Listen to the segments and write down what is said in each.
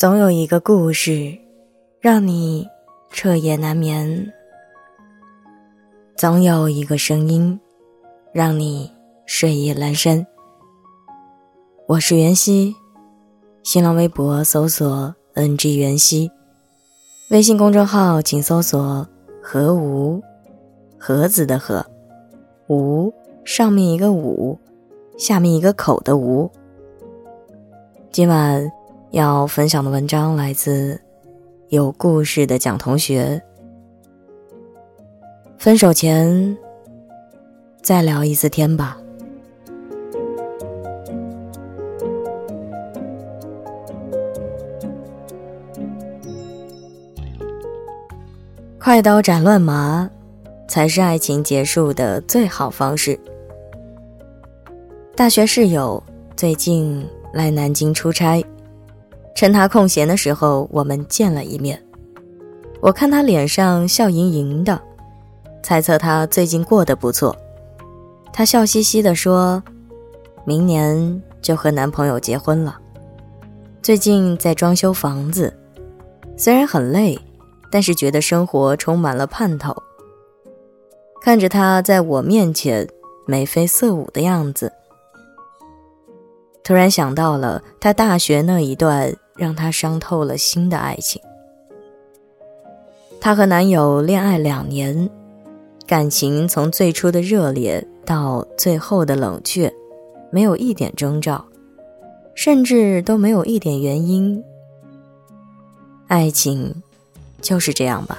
总有一个故事，让你彻夜难眠；总有一个声音，让你睡意阑珊。我是袁熙，新浪微博搜索 “ng 袁熙”，微信公众号请搜索“何无”，盒子的“盒”，无上面一个“五”，下面一个口的“无”。今晚。要分享的文章来自有故事的蒋同学。分手前再聊一次天吧。快刀斩乱麻，才是爱情结束的最好方式。大学室友最近来南京出差。趁他空闲的时候，我们见了一面。我看他脸上笑盈盈的，猜测他最近过得不错。他笑嘻嘻地说：“明年就和男朋友结婚了，最近在装修房子，虽然很累，但是觉得生活充满了盼头。”看着他在我面前眉飞色舞的样子，突然想到了他大学那一段。让她伤透了心的爱情。她和男友恋爱两年，感情从最初的热烈到最后的冷却，没有一点征兆，甚至都没有一点原因。爱情就是这样吧，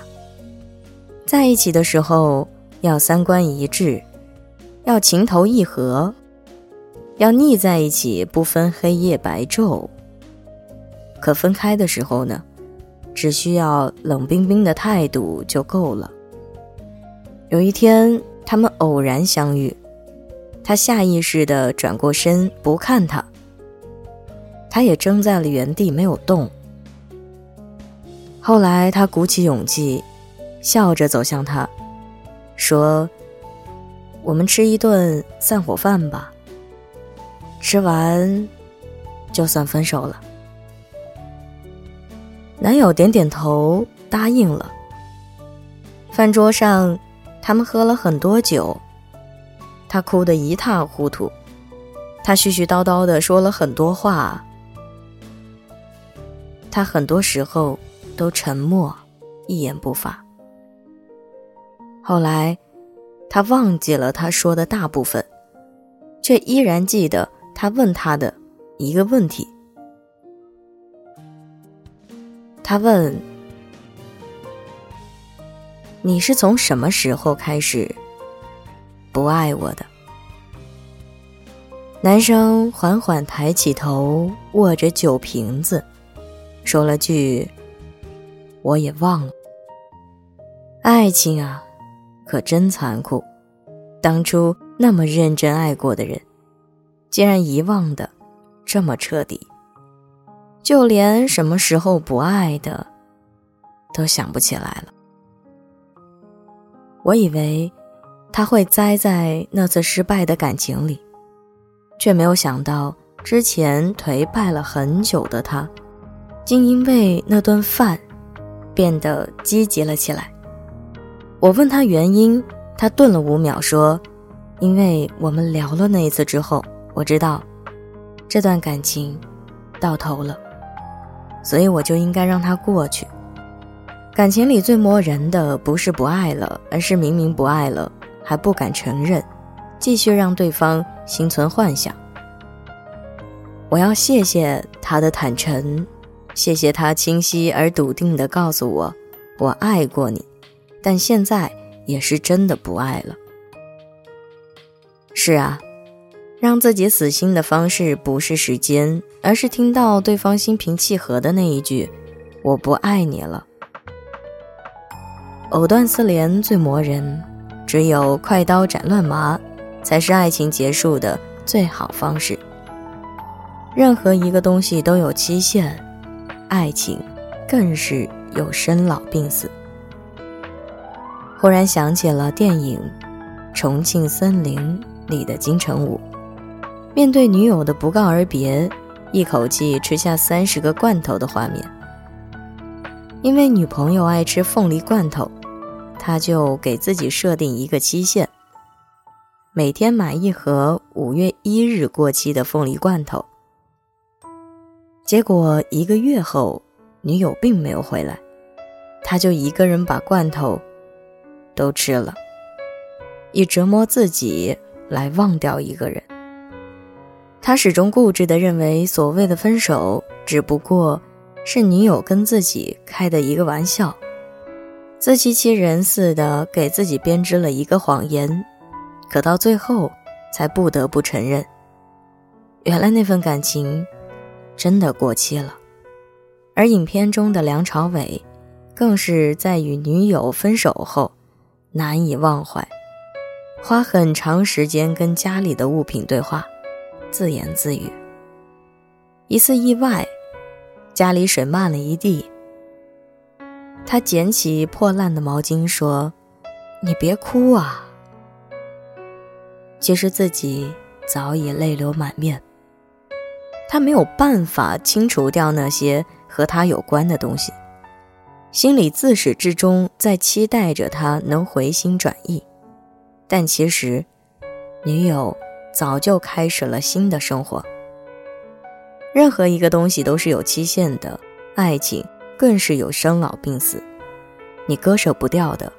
在一起的时候要三观一致，要情投意合，要腻在一起不分黑夜白昼。可分开的时候呢，只需要冷冰冰的态度就够了。有一天，他们偶然相遇，他下意识地转过身不看他，他也怔在了原地没有动。后来，他鼓起勇气，笑着走向他，说：“我们吃一顿散伙饭吧。吃完，就算分手了。”男友点点头，答应了。饭桌上，他们喝了很多酒，他哭得一塌糊涂，他絮絮叨叨的说了很多话，他很多时候都沉默，一言不发。后来，他忘记了他说的大部分，却依然记得他问他的一个问题。他问：“你是从什么时候开始不爱我的？”男生缓缓抬起头，握着酒瓶子，说了句：“我也忘了。”爱情啊，可真残酷！当初那么认真爱过的人，竟然遗忘的这么彻底。就连什么时候不爱的，都想不起来了。我以为他会栽在那次失败的感情里，却没有想到之前颓败了很久的他，竟因为那顿饭变得积极了起来。我问他原因，他顿了五秒说：“因为我们聊了那一次之后，我知道这段感情到头了。”所以我就应该让他过去。感情里最磨人的不是不爱了，而是明明不爱了还不敢承认，继续让对方心存幻想。我要谢谢他的坦诚，谢谢他清晰而笃定地告诉我，我爱过你，但现在也是真的不爱了。是啊。让自己死心的方式不是时间，而是听到对方心平气和的那一句“我不爱你了”。藕断丝连最磨人，只有快刀斩乱麻，才是爱情结束的最好方式。任何一个东西都有期限，爱情更是有生老病死。忽然想起了电影《重庆森林》里的金城武，面对女友的不告而别，一口气吃下三十个罐头的画面。因为女朋友爱吃凤梨罐头，他就给自己设定一个期限，每天买一盒五月一日过期的凤梨罐头。结果一个月后，女友并没有回来，他就一个人把罐头都吃了，以折磨自己来忘掉一个人。他始终固执地认为，所谓的分手只不过是女友跟自己开的一个玩笑，自欺欺人似的给自己编织了一个谎言，可到最后才不得不承认，原来那份感情。真的过期了，而影片中的梁朝伟，更是在与女友分手后难以忘怀，花很长时间跟家里的物品对话，自言自语。一次意外，家里水漫了一地，他捡起破烂的毛巾说：“你别哭啊。”其实自己早已泪流满面。他没有办法清除掉那些和他有关的东西，心里自始至终在期待着他能回心转意，但其实，女友早就开始了新的生活。任何一个东西都是有期限的，爱情更是有生老病死。你割舍不掉的，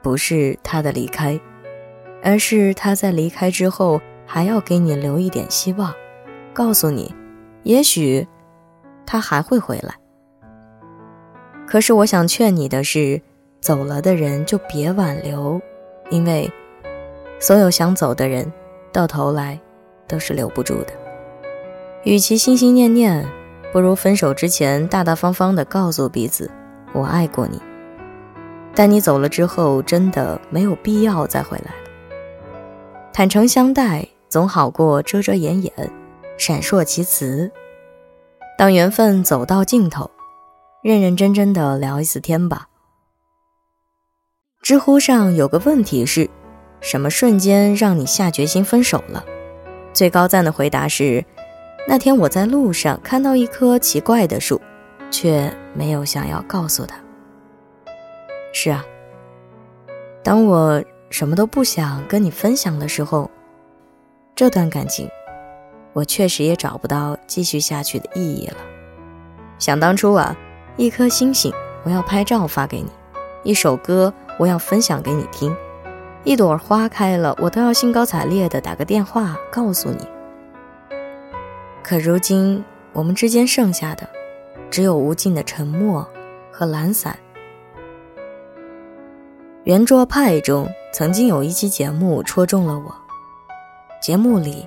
不是他的离开，而是他在离开之后还要给你留一点希望。告诉你，也许他还会回来。可是我想劝你的是，走了的人就别挽留，因为所有想走的人，到头来都是留不住的。与其心心念念，不如分手之前大大方方的告诉彼此：“我爱过你。”但你走了之后，真的没有必要再回来了。坦诚相待，总好过遮遮掩掩。闪烁其词。当缘分走到尽头，认认真真的聊一次天吧。知乎上有个问题是：什么瞬间让你下决心分手了？最高赞的回答是：那天我在路上看到一棵奇怪的树，却没有想要告诉他。是啊，当我什么都不想跟你分享的时候，这段感情。我确实也找不到继续下去的意义了。想当初啊，一颗星星我要拍照发给你，一首歌我要分享给你听，一朵花开了我都要兴高采烈的打个电话告诉你。可如今我们之间剩下的，只有无尽的沉默和懒散。圆桌派中曾经有一期节目戳中了我，节目里。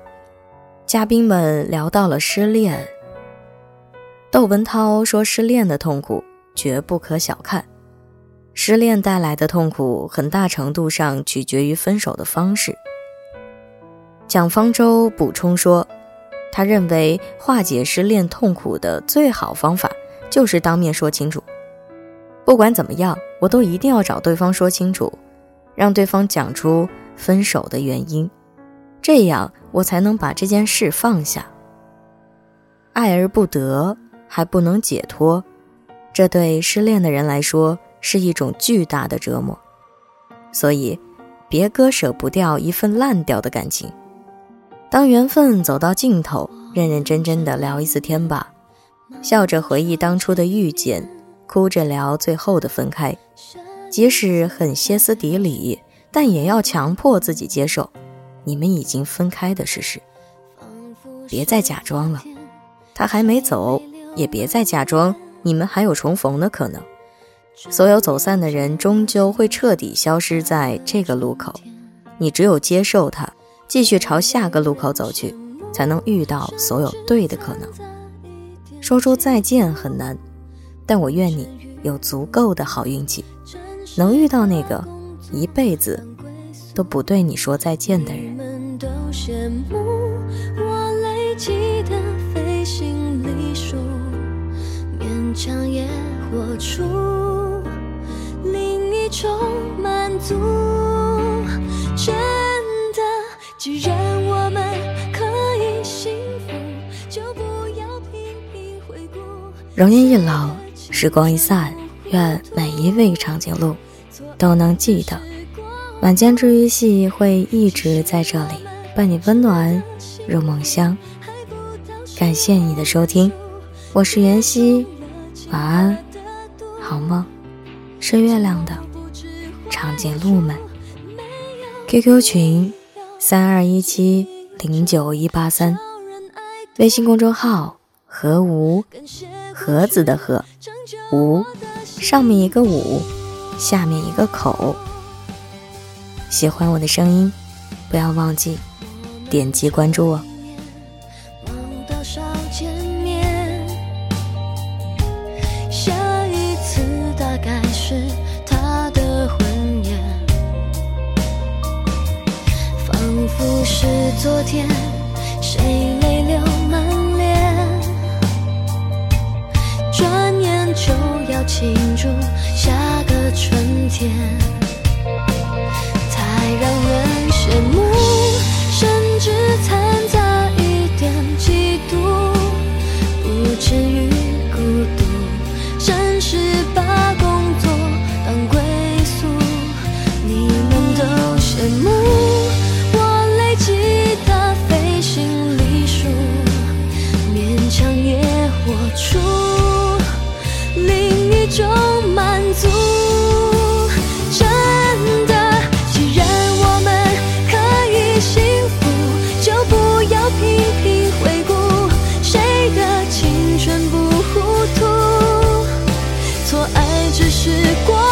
嘉宾们聊到了失恋。窦文涛说：“失恋的痛苦绝不可小看，失恋带来的痛苦很大程度上取决于分手的方式。”蒋方舟补充说：“他认为化解失恋痛苦的最好方法就是当面说清楚。不管怎么样，我都一定要找对方说清楚，让对方讲出分手的原因。”这样我才能把这件事放下。爱而不得，还不能解脱，这对失恋的人来说是一种巨大的折磨。所以，别割舍不掉一份烂掉的感情。当缘分走到尽头，认认真真的聊一次天吧，笑着回忆当初的遇见，哭着聊最后的分开。即使很歇斯底里，但也要强迫自己接受。你们已经分开的事实，别再假装了。他还没走，也别再假装你们还有重逢的可能。所有走散的人终究会彻底消失在这个路口。你只有接受他，继续朝下个路口走去，才能遇到所有对的可能。说出再见很难，但我愿你有足够的好运气，能遇到那个一辈子。都不对你说再见的人。羡慕我累积的飞行里数，勉强也活出另一种满足。真的，既然我们可以幸福，就不要频频回顾。容颜一老，时光一散，愿每一位长颈鹿都能记得，晚间治愈系会一直在这里，伴你温暖入梦乡。感谢你的收听，我是袁熙，晚安，好梦，是月亮的长颈鹿们。QQ 群三二一七零九一八三，微信公众号和无盒子的和无，上面一个五，下面一个口。喜欢我的声音，不要忘记点击关注哦。昨天，谁泪流满脸？转眼就要庆祝下个春天，太让人羡慕，羡慕我累积的飞行里数勉强也活出另一种满足真的既然我们可以幸福就不要频频回顾谁的青春不糊涂。错爱只是过